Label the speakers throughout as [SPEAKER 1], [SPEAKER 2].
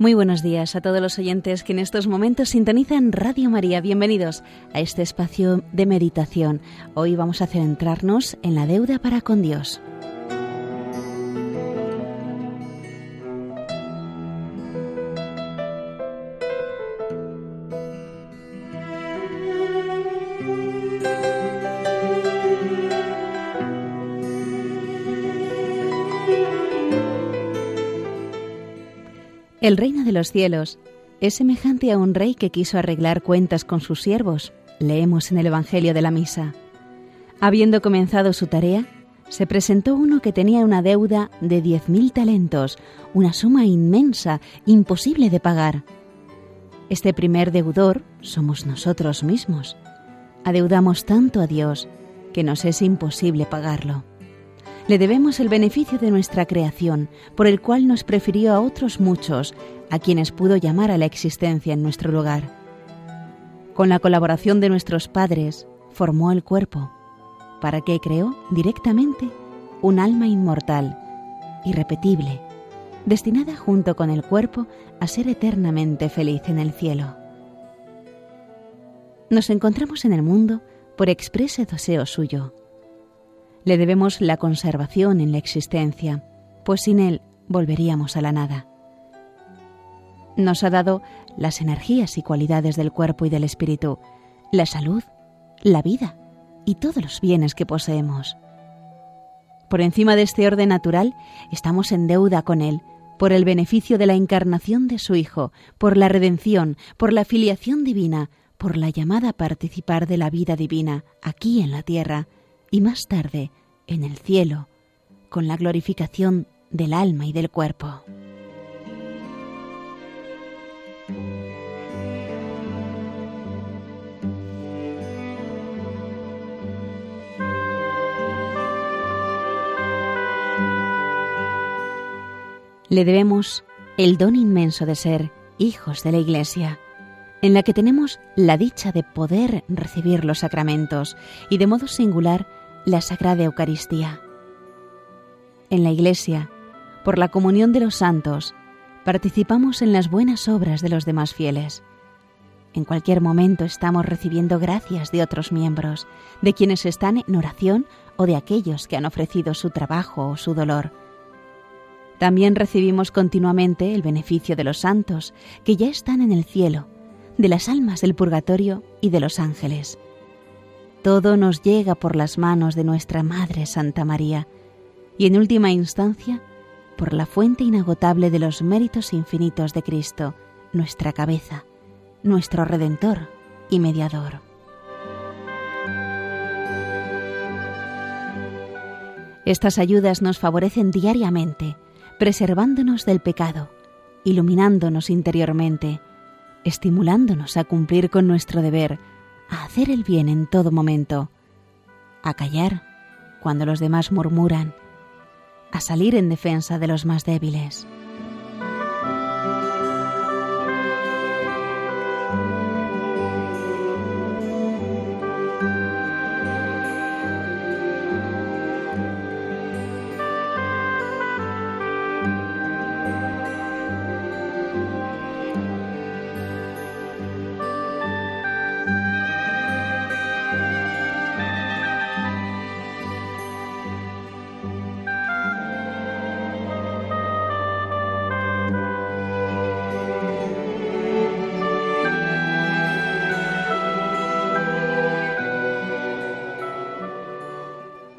[SPEAKER 1] Muy buenos días a todos los oyentes que en estos momentos sintonizan Radio María. Bienvenidos a este espacio de meditación. Hoy vamos a centrarnos en la deuda para con Dios. El reino de los cielos es semejante a un rey que quiso arreglar cuentas con sus siervos. Leemos en el Evangelio de la Misa. Habiendo comenzado su tarea, se presentó uno que tenía una deuda de diez mil talentos, una suma inmensa, imposible de pagar. Este primer deudor somos nosotros mismos. Adeudamos tanto a Dios que nos es imposible pagarlo. Le debemos el beneficio de nuestra creación, por el cual nos prefirió a otros muchos, a quienes pudo llamar a la existencia en nuestro lugar. Con la colaboración de nuestros padres, formó el cuerpo, para que creó directamente un alma inmortal, irrepetible, destinada junto con el cuerpo a ser eternamente feliz en el cielo. Nos encontramos en el mundo por exprese deseo suyo, le debemos la conservación en la existencia, pues sin él volveríamos a la nada. Nos ha dado las energías y cualidades del cuerpo y del espíritu, la salud, la vida y todos los bienes que poseemos. Por encima de este orden natural, estamos en deuda con Él por el beneficio de la encarnación de su Hijo, por la redención, por la filiación divina, por la llamada a participar de la vida divina aquí en la tierra y más tarde en el cielo, con la glorificación del alma y del cuerpo. Le debemos el don inmenso de ser hijos de la Iglesia, en la que tenemos la dicha de poder recibir los sacramentos y de modo singular la Sagrada Eucaristía. En la Iglesia, por la comunión de los santos, participamos en las buenas obras de los demás fieles. En cualquier momento estamos recibiendo gracias de otros miembros, de quienes están en oración o de aquellos que han ofrecido su trabajo o su dolor. También recibimos continuamente el beneficio de los santos, que ya están en el cielo, de las almas del purgatorio y de los ángeles. Todo nos llega por las manos de nuestra Madre Santa María y en última instancia por la fuente inagotable de los méritos infinitos de Cristo, nuestra cabeza, nuestro Redentor y Mediador. Estas ayudas nos favorecen diariamente, preservándonos del pecado, iluminándonos interiormente, estimulándonos a cumplir con nuestro deber, a hacer el bien en todo momento, a callar cuando los demás murmuran, a salir en defensa de los más débiles.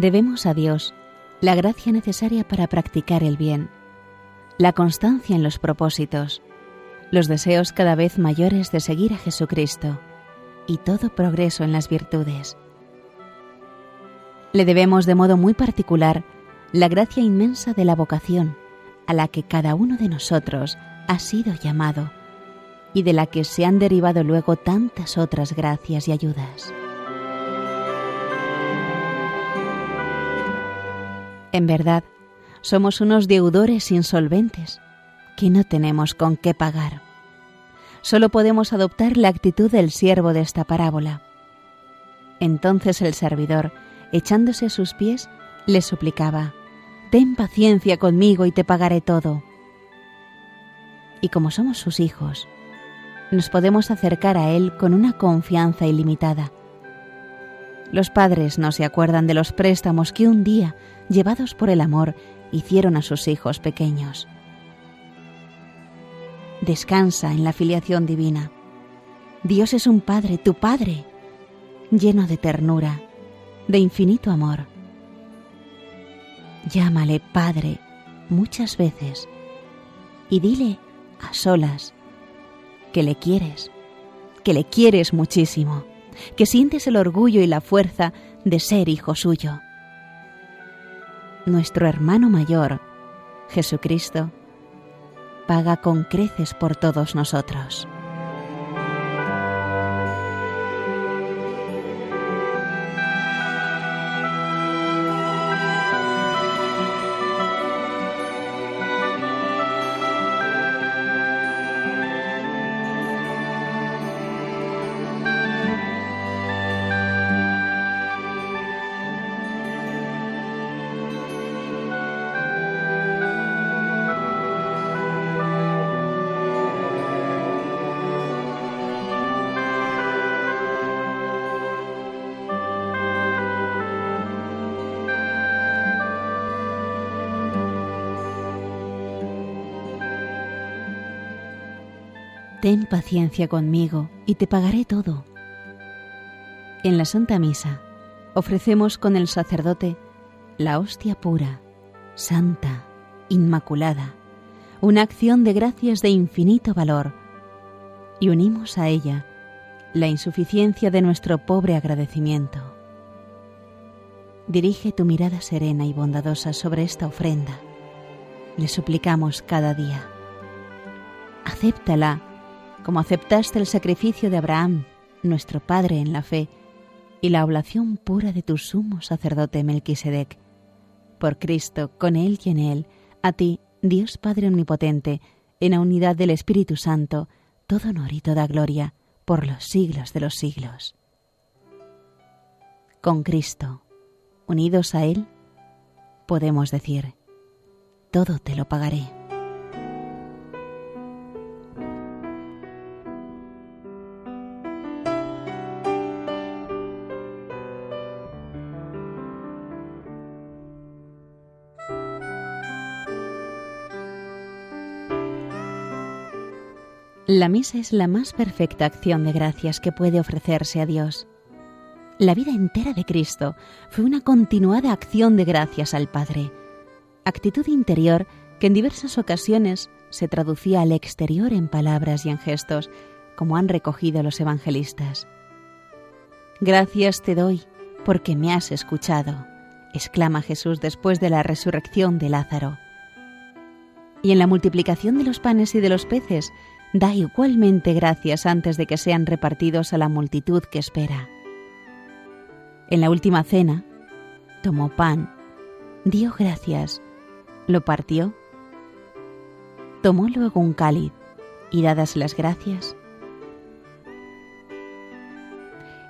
[SPEAKER 1] Debemos a Dios la gracia necesaria para practicar el bien, la constancia en los propósitos, los deseos cada vez mayores de seguir a Jesucristo y todo progreso en las virtudes. Le debemos de modo muy particular la gracia inmensa de la vocación a la que cada uno de nosotros ha sido llamado y de la que se han derivado luego tantas otras gracias y ayudas. En verdad, somos unos deudores insolventes que no tenemos con qué pagar. Solo podemos adoptar la actitud del siervo de esta parábola. Entonces el servidor, echándose a sus pies, le suplicaba, Ten paciencia conmigo y te pagaré todo. y como somos sus hijos, nos podemos acercar a Él con una confianza ilimitada. Los padres no se acuerdan de los préstamos que un día, llevados por el amor, hicieron a sus hijos pequeños. Descansa en la filiación divina. Dios es un Padre, tu Padre, lleno de ternura, de infinito amor. Llámale Padre muchas veces y dile a solas que le quieres, que le quieres muchísimo, que sientes el orgullo y la fuerza de ser hijo suyo. Nuestro hermano mayor, Jesucristo, paga con creces por todos nosotros. Ten paciencia conmigo y te pagaré todo. En la Santa Misa ofrecemos con el sacerdote la hostia pura, santa, inmaculada, una acción de gracias de infinito valor, y unimos a ella la insuficiencia de nuestro pobre agradecimiento. Dirige tu mirada serena y bondadosa sobre esta ofrenda. Le suplicamos cada día. Acéptala como aceptaste el sacrificio de Abraham, nuestro Padre en la fe, y la oblación pura de tu sumo sacerdote Melquisedec. Por Cristo, con Él y en Él, a ti, Dios Padre Omnipotente, en la unidad del Espíritu Santo, todo honor y toda gloria, por los siglos de los siglos. Con Cristo, unidos a Él, podemos decir, todo te lo pagaré. La misa es la más perfecta acción de gracias que puede ofrecerse a Dios. La vida entera de Cristo fue una continuada acción de gracias al Padre, actitud interior que en diversas ocasiones se traducía al exterior en palabras y en gestos, como han recogido los evangelistas. Gracias te doy porque me has escuchado, exclama Jesús después de la resurrección de Lázaro. Y en la multiplicación de los panes y de los peces da igualmente gracias antes de que sean repartidos a la multitud que espera. En la última cena, tomó pan, dio gracias, lo partió, tomó luego un cáliz y dadas las gracias,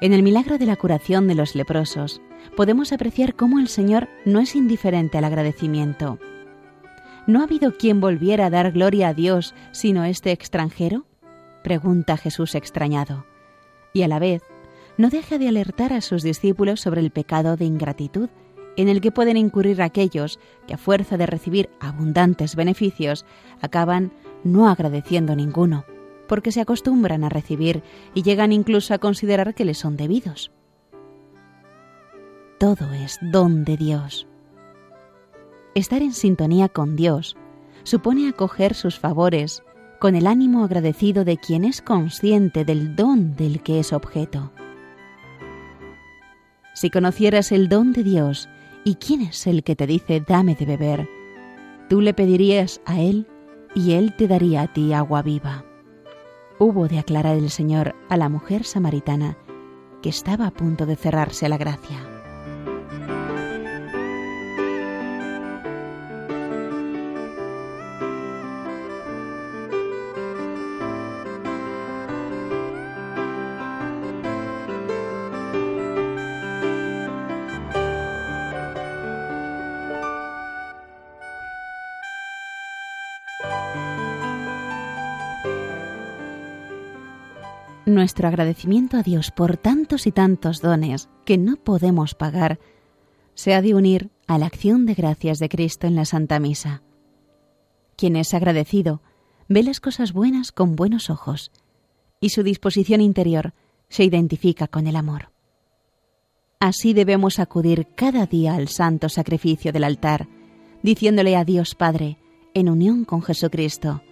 [SPEAKER 1] en el milagro de la curación de los leprosos podemos apreciar cómo el Señor no es indiferente al agradecimiento ¿No ha habido quien volviera a dar gloria a Dios sino este extranjero? pregunta Jesús extrañado. Y a la vez, no deja de alertar a sus discípulos sobre el pecado de ingratitud en el que pueden incurrir aquellos que a fuerza de recibir abundantes beneficios acaban no agradeciendo ninguno, porque se acostumbran a recibir y llegan incluso a considerar que les son debidos. Todo es don de Dios. Estar en sintonía con Dios supone acoger sus favores con el ánimo agradecido de quien es consciente del don del que es objeto. Si conocieras el don de Dios y quién es el que te dice dame de beber, tú le pedirías a Él y Él te daría a ti agua viva. Hubo de aclarar el Señor a la mujer samaritana que estaba a punto de cerrarse a la gracia. Nuestro agradecimiento a Dios por tantos y tantos dones que no podemos pagar se ha de unir a la acción de gracias de Cristo en la Santa Misa. Quien es agradecido ve las cosas buenas con buenos ojos y su disposición interior se identifica con el amor. Así debemos acudir cada día al santo sacrificio del altar, diciéndole a Dios Padre, en unión con Jesucristo,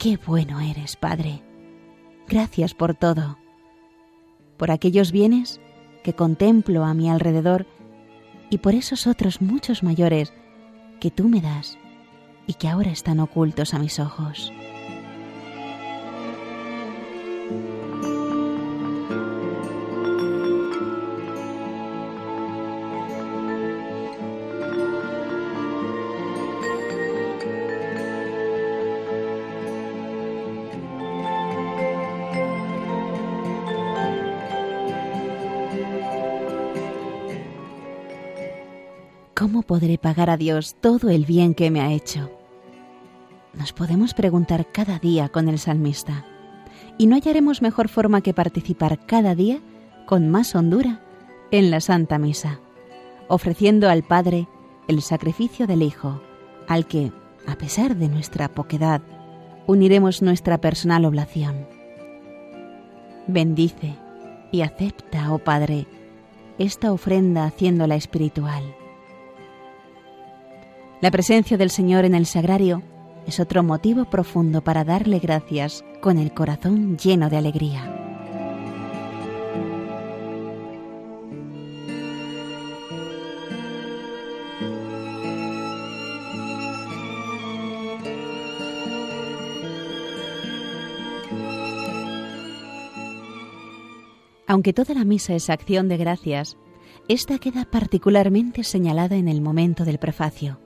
[SPEAKER 1] Qué bueno eres, Padre Gracias por todo, por aquellos bienes que contemplo a mi alrededor y por esos otros muchos mayores que tú me das y que ahora están ocultos a mis ojos. ¿Cómo podré pagar a Dios todo el bien que me ha hecho? Nos podemos preguntar cada día con el salmista, y no hallaremos mejor forma que participar cada día con más hondura en la Santa Misa, ofreciendo al Padre el sacrificio del Hijo, al que, a pesar de nuestra poquedad, uniremos nuestra personal oblación. Bendice y acepta, oh Padre, esta ofrenda haciéndola espiritual la presencia del Señor en el sagrario es otro motivo profundo para darle gracias con el corazón lleno de alegría. Aunque toda la misa es acción de gracias, esta queda particularmente señalada en el momento del prefacio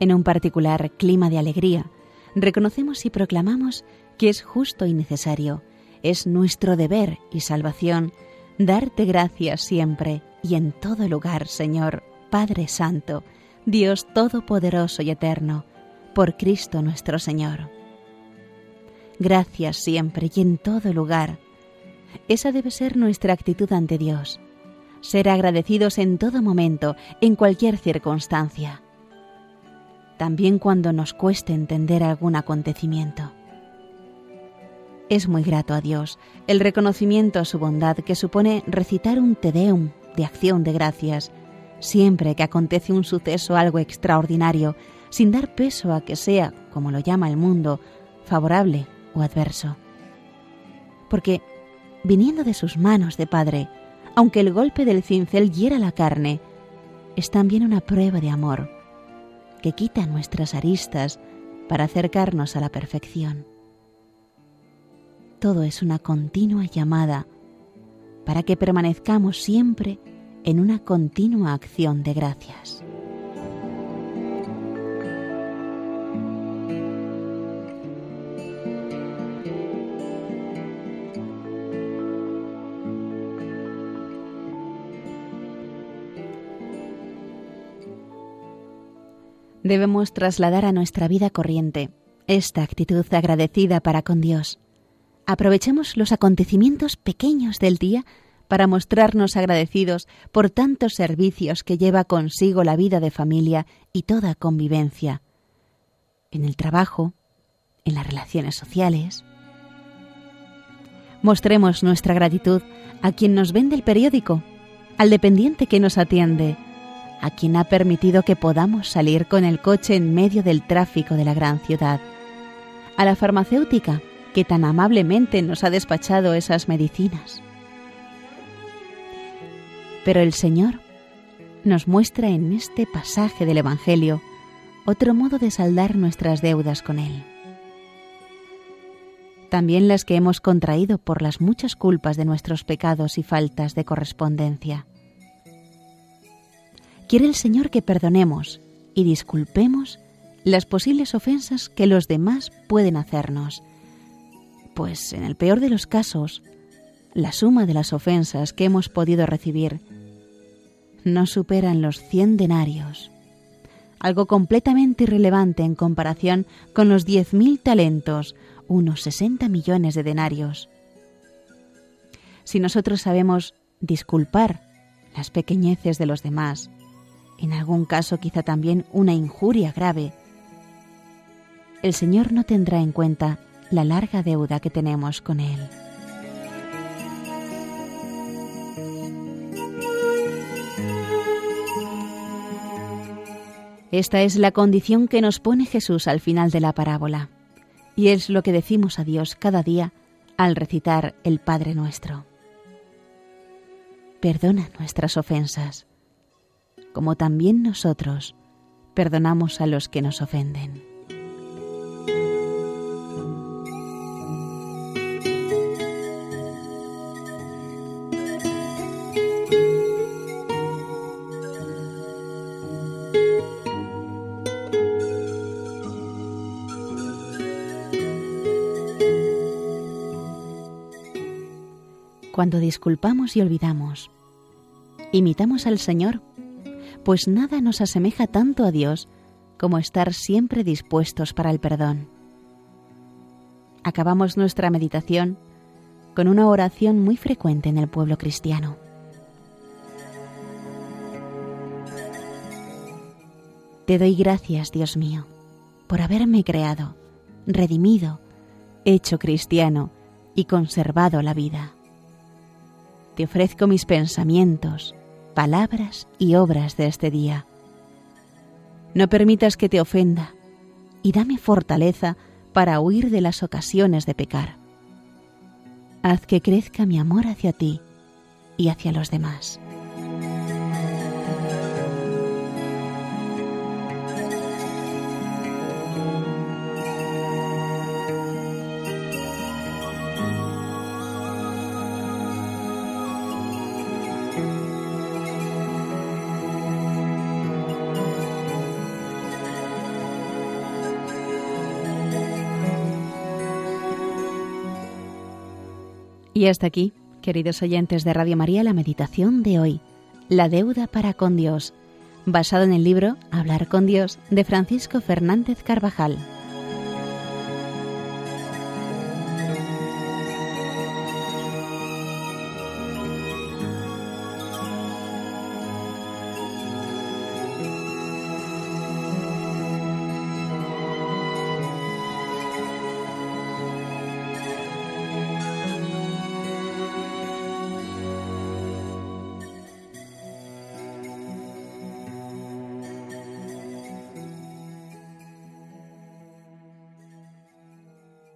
[SPEAKER 1] en un particular clima de alegría, reconocemos y proclamamos que es justo y necesario, es nuestro deber y salvación darte gracias siempre y en todo lugar, Señor, Padre Santo, Dios Todopoderoso y Eterno, por Cristo nuestro Señor. Gracias siempre y en todo lugar. Esa debe ser nuestra actitud ante Dios. Ser agradecidos en todo momento, en cualquier circunstancia también cuando nos cueste entender algún acontecimiento. Es muy grato a Dios el reconocimiento a su bondad que supone recitar un Te Deum de acción de gracias, siempre que acontece un suceso algo extraordinario, sin dar peso a que sea, como lo llama el mundo, favorable o adverso. Porque, viniendo de sus manos de Padre, aunque el golpe del cincel hiera la carne, es también una prueba de amor, que quita nuestras aristas para acercarnos a la perfección. Todo es una continua llamada para que permanezcamos siempre en una continua acción de gracias. Debemos trasladar a nuestra vida corriente esta actitud agradecida para con Dios. Aprovechemos los acontecimientos pequeños del día para mostrarnos agradecidos por tantos servicios que lleva consigo la vida de familia y toda convivencia, en el trabajo, en las relaciones sociales. Mostremos nuestra gratitud a quien nos vende el periódico, al dependiente que nos atiende, a quien ha permitido que podamos salir con el coche en medio del tráfico de la gran ciudad, a la farmacéutica que tan amablemente nos ha despachado esas medicinas. Pero el Señor nos muestra en este pasaje del Evangelio otro modo de saldar nuestras deudas con Él. También las que hemos contraído por las muchas culpas de nuestros pecados y faltas de correspondencia quiere el Señor que perdonemos y disculpemos las posibles ofensas que los demás pueden hacernos, pues en el peor de los casos, la suma de las ofensas que hemos podido recibir no superan los cien denarios, algo completamente irrelevante en comparación con los diez mil talentos, unos sesenta millones de denarios, si nosotros sabemos disculpar las pequeñeces de los demás, en algún caso quizá también una injuria grave, el Señor no tendrá en cuenta la larga deuda que tenemos con Él. Esta es la condición que nos pone Jesús al final de la parábola, y es lo que decimos a Dios cada día al recitar el Padre nuestro. Perdona nuestras ofensas, como también nosotros perdonamos a los que nos ofenden. cuando disculpamos y olvidamos. Imitamos al Señor, pues nada nos asemeja tanto a Dios como estar siempre dispuestos para el perdón. Acabamos nuestra meditación con una oración muy frecuente en el pueblo cristiano. Te doy gracias, Dios mío, por haberme creado, redimido, hecho cristiano y conservado la vida te ofrezco mis pensamientos, palabras y obras de este día. No permitas que te ofenda y dame fortaleza para huir de las ocasiones de pecar. Haz que crezca mi amor hacia ti y hacia los demás. Y hasta aquí, queridos oyentes de Radio María, la meditación de hoy, la deuda para con Dios, basado en el libro Hablar con Dios de Francisco Fernández Carvajal.